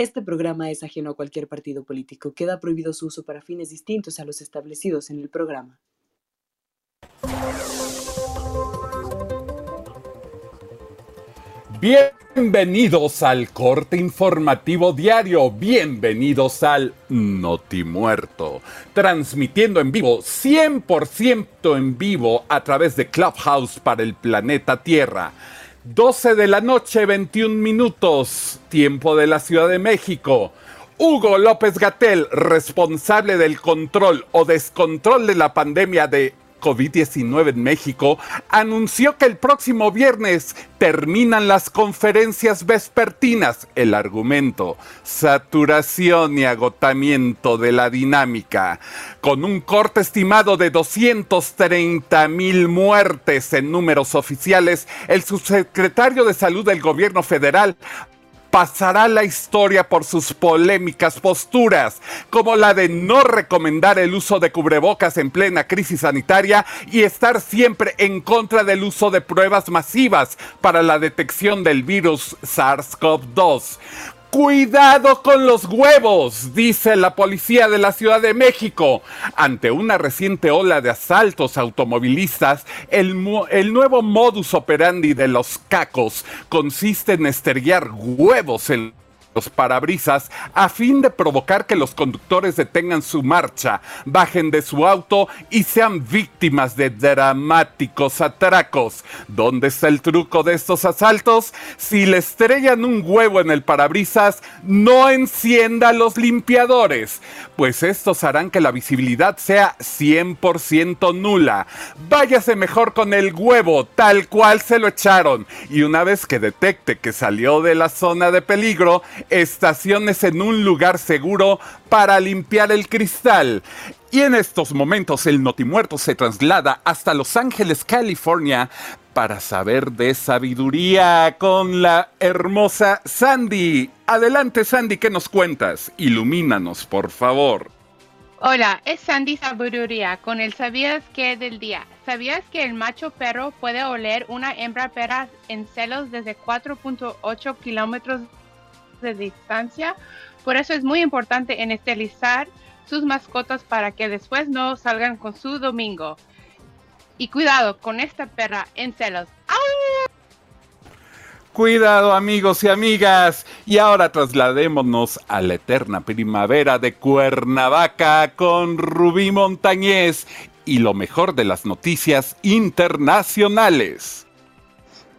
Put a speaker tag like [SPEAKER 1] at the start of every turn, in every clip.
[SPEAKER 1] Este programa es ajeno a cualquier partido político. Queda prohibido su uso para fines distintos a los establecidos en el programa.
[SPEAKER 2] Bienvenidos al corte informativo diario, bienvenidos al Notimuerto, transmitiendo en vivo, 100% en vivo a través de Clubhouse para el planeta Tierra 12 de la noche, 21 minutos, tiempo de la Ciudad de México. Hugo López Gatel, responsable del control o descontrol de la pandemia de COVID-19 en México, anunció que el próximo viernes terminan las conferencias vespertinas. El argumento, saturación y agotamiento de la dinámica. Con un corte estimado de 230 mil muertes en números oficiales, el subsecretario de Salud del gobierno federal pasará la historia por sus polémicas posturas, como la de no recomendar el uso de cubrebocas en plena crisis sanitaria y estar siempre en contra del uso de pruebas masivas para la detección del virus SARS-CoV-2. Cuidado con los huevos, dice la policía de la Ciudad de México. Ante una reciente ola de asaltos automovilistas, el, nuevo modus operandi de los cacos consiste en estrellar huevos en los parabrisas a fin de provocar que los conductores detengan su marcha, bajen de su auto y sean víctimas de dramáticos atracos. ¿Dónde está el truco de estos asaltos? Si le estrellan un huevo en el parabrisas, no encienda los limpiadores, pues estos harán que la visibilidad sea 100% nula. Váyase mejor con el huevo, tal cual se lo echaron, y una vez que detecte que salió de la zona de peligro, estaciones en un lugar seguro para limpiar el cristal. Y en estos momentos el Notimuerto se traslada hasta Los Ángeles, California, para saber de sabiduría con la hermosa Sandy. Adelante Sandy, ¿qué nos cuentas? Ilumínanos, por favor.
[SPEAKER 3] Hola, es Sandy Sabiduría con el ¿Sabías qué del día? ¿Sabías que el macho perro puede oler una hembra perra en celos desde 4.8 kilómetros de distancia. Por eso es muy importante en esterilizar sus mascotas para que después no salgan con su domingo. Y cuidado con esta perra en celos.
[SPEAKER 2] Cuidado amigos y amigas. Y ahora trasladémonos a la eterna primavera de Cuernavaca con Rubí Montañez y lo mejor de las noticias internacionales.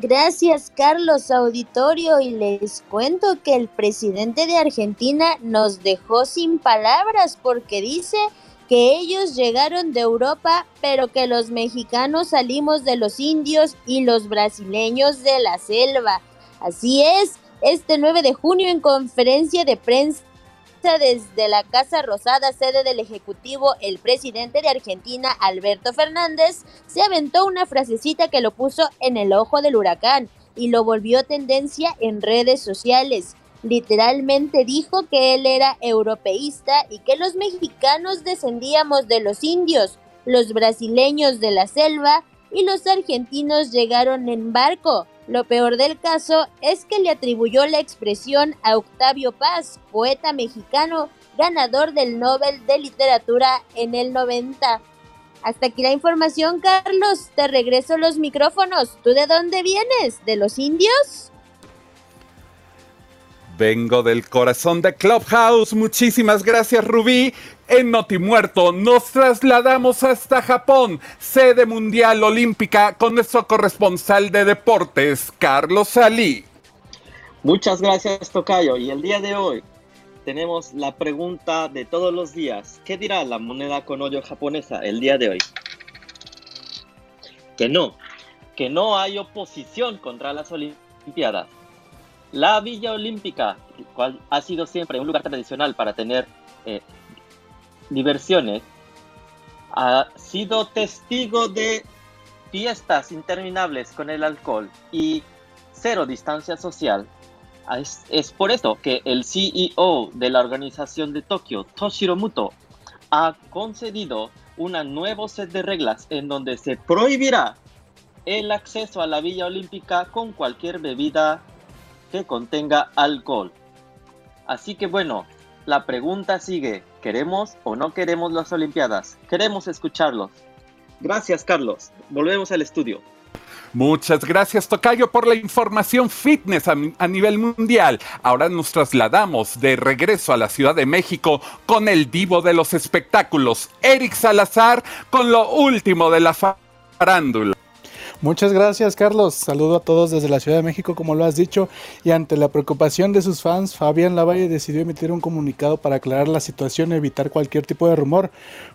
[SPEAKER 4] Gracias, Carlos Auditorio, y les cuento que el presidente de Argentina nos dejó sin palabras porque dice que ellos llegaron de Europa, pero que los mexicanos salimos de los indios y los brasileños de la selva. Así es, este 9 de junio en conferencia de prensa desde la Casa Rosada, sede del Ejecutivo, el presidente de Argentina, Alberto Fernández, se aventó una frasecita que lo puso en el ojo del huracán y lo volvió tendencia en redes sociales. Literalmente dijo que él era europeísta y que los mexicanos descendíamos de los indios, los brasileños de la selva y los argentinos llegaron en barco. Lo peor del caso es que le atribuyó la expresión a Octavio Paz, poeta mexicano, ganador del Nobel de Literatura en el 90. Hasta aquí la información, Carlos. Te regreso los micrófonos. ¿Tú de dónde vienes? ¿De los indios?
[SPEAKER 2] Vengo del corazón de Clubhouse. Muchísimas gracias, Rubí. En Notimuerto nos trasladamos hasta Japón, sede mundial olímpica, con nuestro corresponsal de deportes, Carlos Salí.
[SPEAKER 5] Muchas gracias, Tocayo. Y el día de hoy tenemos la pregunta de todos los días. ¿Qué dirá la moneda con hoyo japonesa el día de hoy? Que no, que no hay oposición contra las Olimpiadas la Villa Olímpica, cual ha sido siempre un lugar tradicional para tener eh, diversiones, ha sido testigo de fiestas interminables con el alcohol y cero distancia social. Es, es, por esto que el CEO de la organización de Tokio, Toshiro Muto, ha concedido una nueva set de reglas en donde se prohibirá el acceso a la Villa Olímpica con cualquier bebida que contenga alcohol. Así que bueno, la pregunta sigue, ¿queremos o no queremos las Olimpiadas? Queremos escucharlos. Gracias, Carlos. Volvemos al estudio.
[SPEAKER 2] Muchas gracias, Tocayo, por la información fitness a, a, nivel mundial. Ahora nos trasladamos de regreso a la Ciudad de México con el divo de los espectáculos, Eric Salazar, con lo último de la farándula.
[SPEAKER 6] Muchas gracias, Carlos. Saludo a todos desde la Ciudad de México, como lo has dicho. Y ante la preocupación de sus fans, Fabián Lavalle decidió emitir un comunicado para aclarar la situación y evitar cualquier tipo de rumor.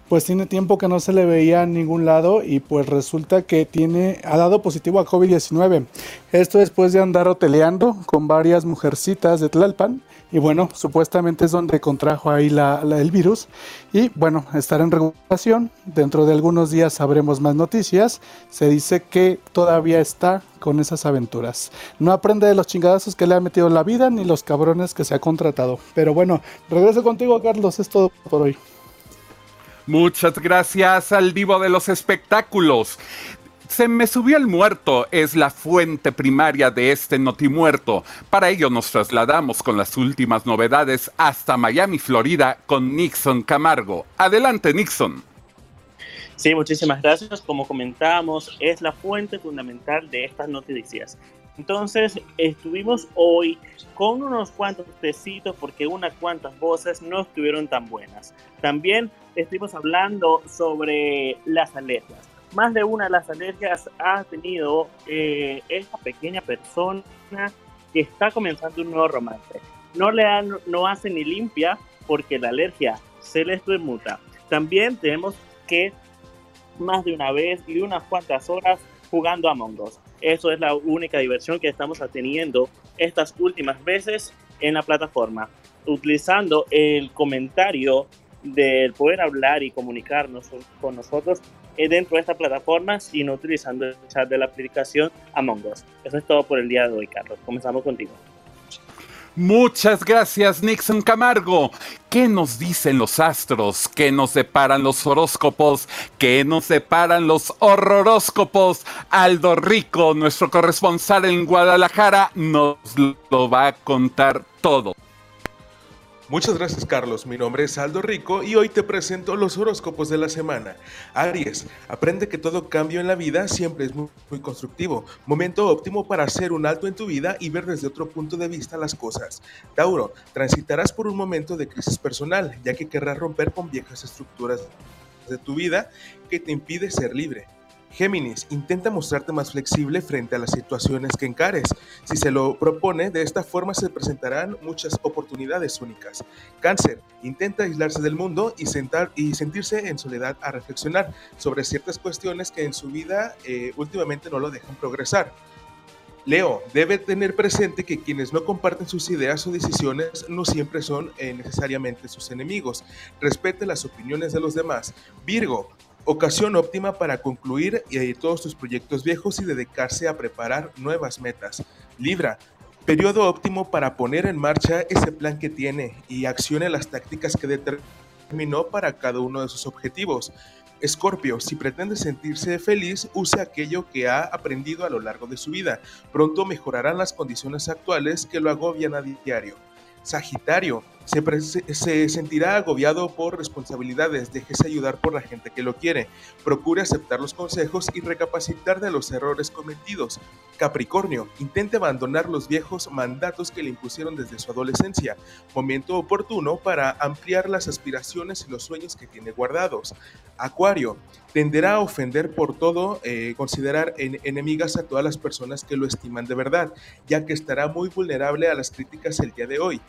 [SPEAKER 6] Pues tiene tiempo que no se le veía en ningún lado y pues resulta que tiene, ha dado positivo a COVID-19. Esto después de andar hoteleando con varias mujercitas de Tlalpan. Y bueno, supuestamente es donde contrajo ahí la, el virus. Y bueno, estará en recuperación. Dentro de algunos días sabremos más noticias. Se dice que todavía está con esas aventuras. No aprende de los chingadazos que le ha metido en la vida ni los cabrones que se ha contratado. Pero bueno, regreso contigo, Carlos. Es todo por hoy.
[SPEAKER 2] Muchas gracias al divo de los espectáculos. Se me subió el muerto es la fuente primaria de este notimuerto. Para ello nos trasladamos con las últimas novedades hasta Miami, Florida, con Nixon Camargo. Adelante, Nixon.
[SPEAKER 7] Sí, muchísimas gracias. Como comentábamos, es la fuente fundamental de estas noticias. Entonces, estuvimos hoy con unos cuantos tecitos porque unas cuantas voces no estuvieron tan buenas. También estuvimos hablando sobre las alergias más de una de las alergias ha tenido eh, esta pequeña persona que está comenzando un nuevo romance. No le dan, no hace ni limpia porque la alergia se les permuta. También tenemos que más de una vez y unas cuantas horas jugando a Us. Eso es la única diversión que estamos teniendo estas últimas veces en la plataforma, utilizando el comentario del poder hablar y comunicarnos con nosotros dentro de esta plataforma, sino utilizando el chat de la aplicación Among Us. Eso es todo por el día de hoy, Carlos. Comenzamos contigo.
[SPEAKER 2] Muchas gracias, Nixon Camargo. ¿Qué nos dicen los astros? ¿Qué nos deparan los horóscopos? ¿Qué nos deparan los horroróscopos? Aldo Rico, nuestro corresponsal en Guadalajara, nos lo va a contar todo.
[SPEAKER 8] Muchas gracias Carlos, mi nombre es Aldo Rico y hoy te presento los horóscopos de la semana. Aries, aprende que todo cambio en la vida siempre es muy, muy, constructivo, momento óptimo para hacer un alto en tu vida y ver desde otro punto de vista las cosas. Tauro, transitarás por un momento de crisis personal, ya que querrás romper con viejas estructuras de tu vida que te impide ser libre. Géminis, intenta mostrarte más flexible frente a las situaciones que encares. Si se lo propone, de esta forma se presentarán muchas oportunidades únicas. Cáncer, intenta aislarse del mundo y, sentar, y sentirse en soledad a reflexionar sobre ciertas cuestiones que en su vida eh, últimamente no lo dejan progresar. Leo, debe tener presente que quienes no comparten sus ideas o decisiones no siempre son eh, necesariamente sus enemigos. Respete las opiniones de los demás. Virgo, Ocasión óptima para concluir eh, todos tus proyectos viejos y dedicarse a preparar nuevas metas. Libra, periodo óptimo para poner en marcha ese plan que tiene y accione las tácticas que determinó para cada uno de sus objetivos. Escorpio, si pretende sentirse feliz, use aquello que ha aprendido a lo largo de su vida. Pronto mejorarán las condiciones actuales que lo agobian a diario. Sagitario, se, se, sentirá agobiado por responsabilidades, déjese ayudar por la gente que lo quiere, procure aceptar los consejos y recapacitar de los errores cometidos. Capricornio, intente abandonar los viejos mandatos que le impusieron desde su adolescencia, momento oportuno para ampliar las aspiraciones y los sueños que tiene guardados. Acuario, tenderá a ofender por todo, eh, considerar en, enemigas a todas las personas que lo estiman de verdad, ya que estará muy vulnerable a las críticas el día de hoy.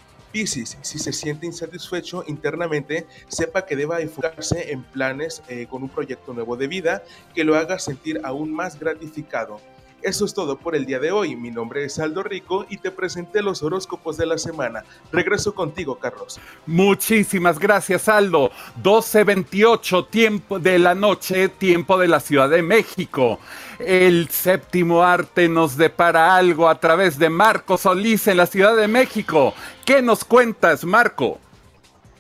[SPEAKER 8] Si se siente insatisfecho internamente, sepa que deba enfocarse en planes eh, con un proyecto nuevo de vida que lo haga sentir aún más gratificado. Eso es todo por el día de hoy. Mi nombre es Aldo Rico y te presenté los horóscopos de la semana. Regreso contigo, Carlos.
[SPEAKER 2] Muchísimas gracias, Aldo. 12.28, tiempo de la noche, tiempo de la Ciudad de México. El séptimo arte nos depara algo a través de Marco Solís en la Ciudad de México. ¿Qué nos cuentas, Marco?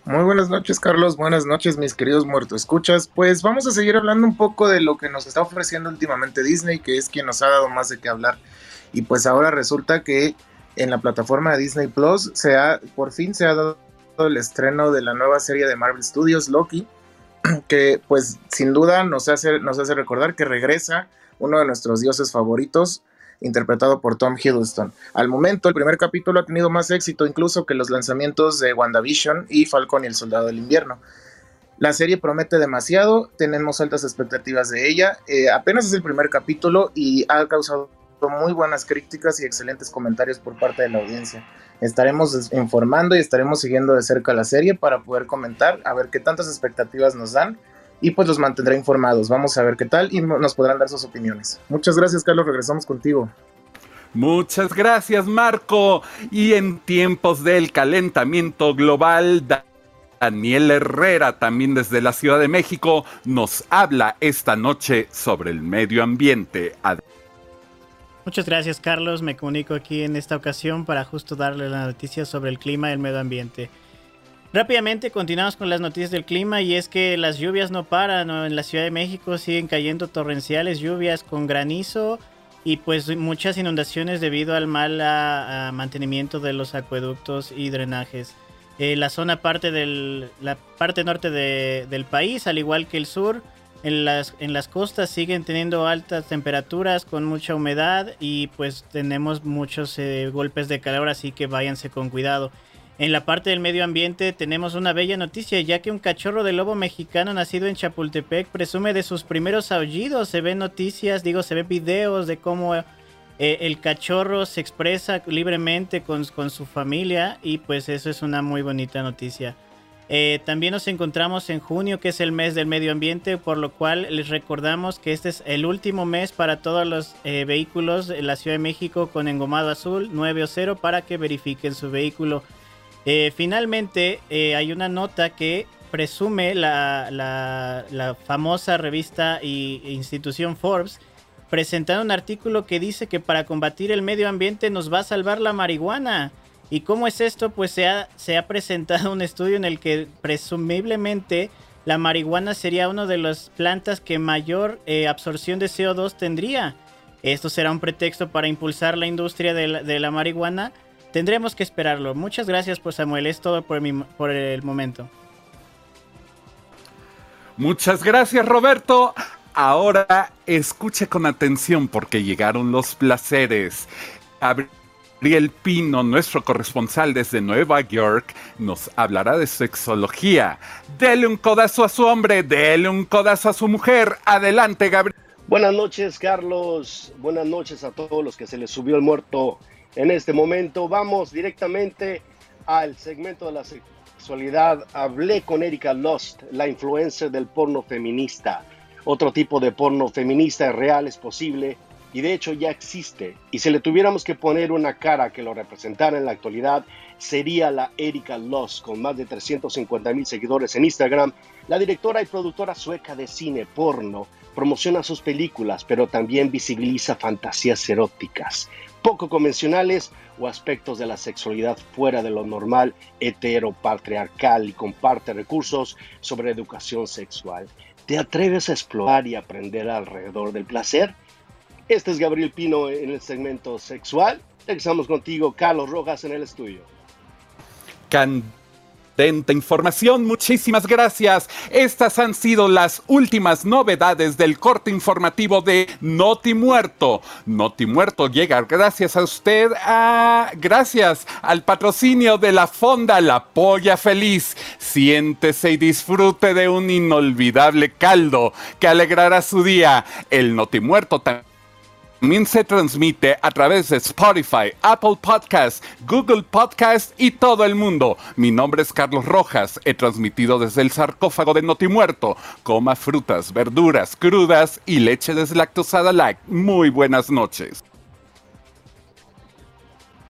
[SPEAKER 9] Muy buenas noches, Carlos. Buenas noches, mis queridos muertos escuchas. Pues vamos a seguir hablando un poco de lo que nos está ofreciendo últimamente Disney, que es quien nos ha dado más de qué hablar. Y pues ahora resulta que en la plataforma de Disney Plus, se ha, por fin se ha dado el estreno de la nueva serie de Marvel Studios, Loki, que pues sin duda nos hace, nos hace recordar que regresa uno de nuestros dioses favoritos, interpretado por Tom Hiddleston. Al momento, el primer capítulo ha tenido más éxito incluso que los lanzamientos de WandaVision y Falcon y el Soldado del Invierno. La serie promete demasiado, tenemos altas expectativas de ella. Eh, apenas es el primer capítulo y ha causado muy buenas críticas y excelentes comentarios por parte de la audiencia. Estaremos informando y estaremos siguiendo de cerca la serie para poder comentar, a ver qué tantas expectativas nos dan y pues los mantendré informados. Vamos a ver qué tal y nos podrán dar sus opiniones. Muchas gracias, Carlos. Regresamos contigo.
[SPEAKER 2] Muchas gracias, Marco. Y en tiempos del calentamiento global, Daniel Herrera, también desde la Ciudad de México, nos habla esta noche sobre el medio ambiente.
[SPEAKER 10] Muchas gracias, Carlos. Me comunico aquí en esta ocasión para justo darle la noticia sobre el clima y el medio ambiente. Rápidamente continuamos con las noticias del clima y es que las lluvias no paran. En la Ciudad de México siguen cayendo torrenciales lluvias con granizo y pues muchas inundaciones debido al mal mantenimiento de los acueductos y drenajes. Eh, la zona parte del la parte norte del país, al igual que el sur, en las, en las costas siguen teniendo altas temperaturas con mucha humedad y pues tenemos muchos eh, golpes de calor, así que váyanse con cuidado. En la parte del medio ambiente tenemos una bella noticia, ya que un cachorro de lobo mexicano nacido en Chapultepec presume de sus primeros aullidos. Se ven noticias, digo, se ven videos de cómo eh, el cachorro se expresa libremente con, su familia y pues eso es una muy bonita noticia. Eh, también nos encontramos en junio, que es el mes del medio ambiente, por lo cual les recordamos que este es el último mes para todos los eh, vehículos en la Ciudad de México con engomado azul 9 o 0 para que verifiquen su vehículo. Eh, finalmente, eh, hay una nota que presume la, famosa revista e institución Forbes presentando un artículo que dice que para combatir el medio ambiente nos va a salvar la marihuana. ¿Y cómo es esto? Pues se ha, se ha presentado un estudio en el que presumiblemente la marihuana sería una de las plantas que mayor eh, absorción de CO2 tendría. Esto será un pretexto para impulsar la industria de la marihuana Tendremos que esperarlo. Muchas gracias por Samuel. Es todo por, por el momento.
[SPEAKER 2] Muchas gracias Roberto. Ahora escuche con atención porque llegaron los placeres. Gabriel Pino, nuestro corresponsal desde Nueva York, nos hablará de sexología. Dele un codazo a su hombre, dele un codazo a su mujer. Adelante, Gabriel.
[SPEAKER 11] Buenas noches, Carlos. Buenas noches a todos los que se les subió el muerto en este momento. Vamos directamente al segmento de la sexualidad. Hablé con Erika Lost, la influencer del porno feminista. Otro tipo de porno feminista es real, es posible y de hecho ya existe. Y si le tuviéramos que poner una cara que lo representara en la actualidad, sería la Erika Lost, con más de 350 mil seguidores en Instagram. La directora y productora sueca de cine porno promociona sus películas, pero también visibiliza fantasías eróticas poco convencionales o aspectos de la sexualidad fuera de lo normal, heteropatriarcal y comparte recursos sobre educación sexual. ¿Te atreves a explorar y aprender alrededor del placer? Este es Gabriel Pino en el segmento sexual. Regresamos contigo, Carlos Rojas, en el estudio
[SPEAKER 2] información. Muchísimas gracias. Estas han sido las últimas novedades del corte informativo de Noti Muerto. Noti Muerto llega gracias a usted, a, gracias al patrocinio de la Fonda La Polla Feliz. Siéntese y disfrute de un inolvidable caldo que alegrará su día. El Noti Muerto también también se transmite a través de Spotify, Apple Podcasts, Google Podcasts y todo el mundo. Mi nombre es Carlos Rojas. He transmitido desde el sarcófago de Notimuerto. Coma frutas, verduras crudas y leche deslactosada light. Muy buenas noches.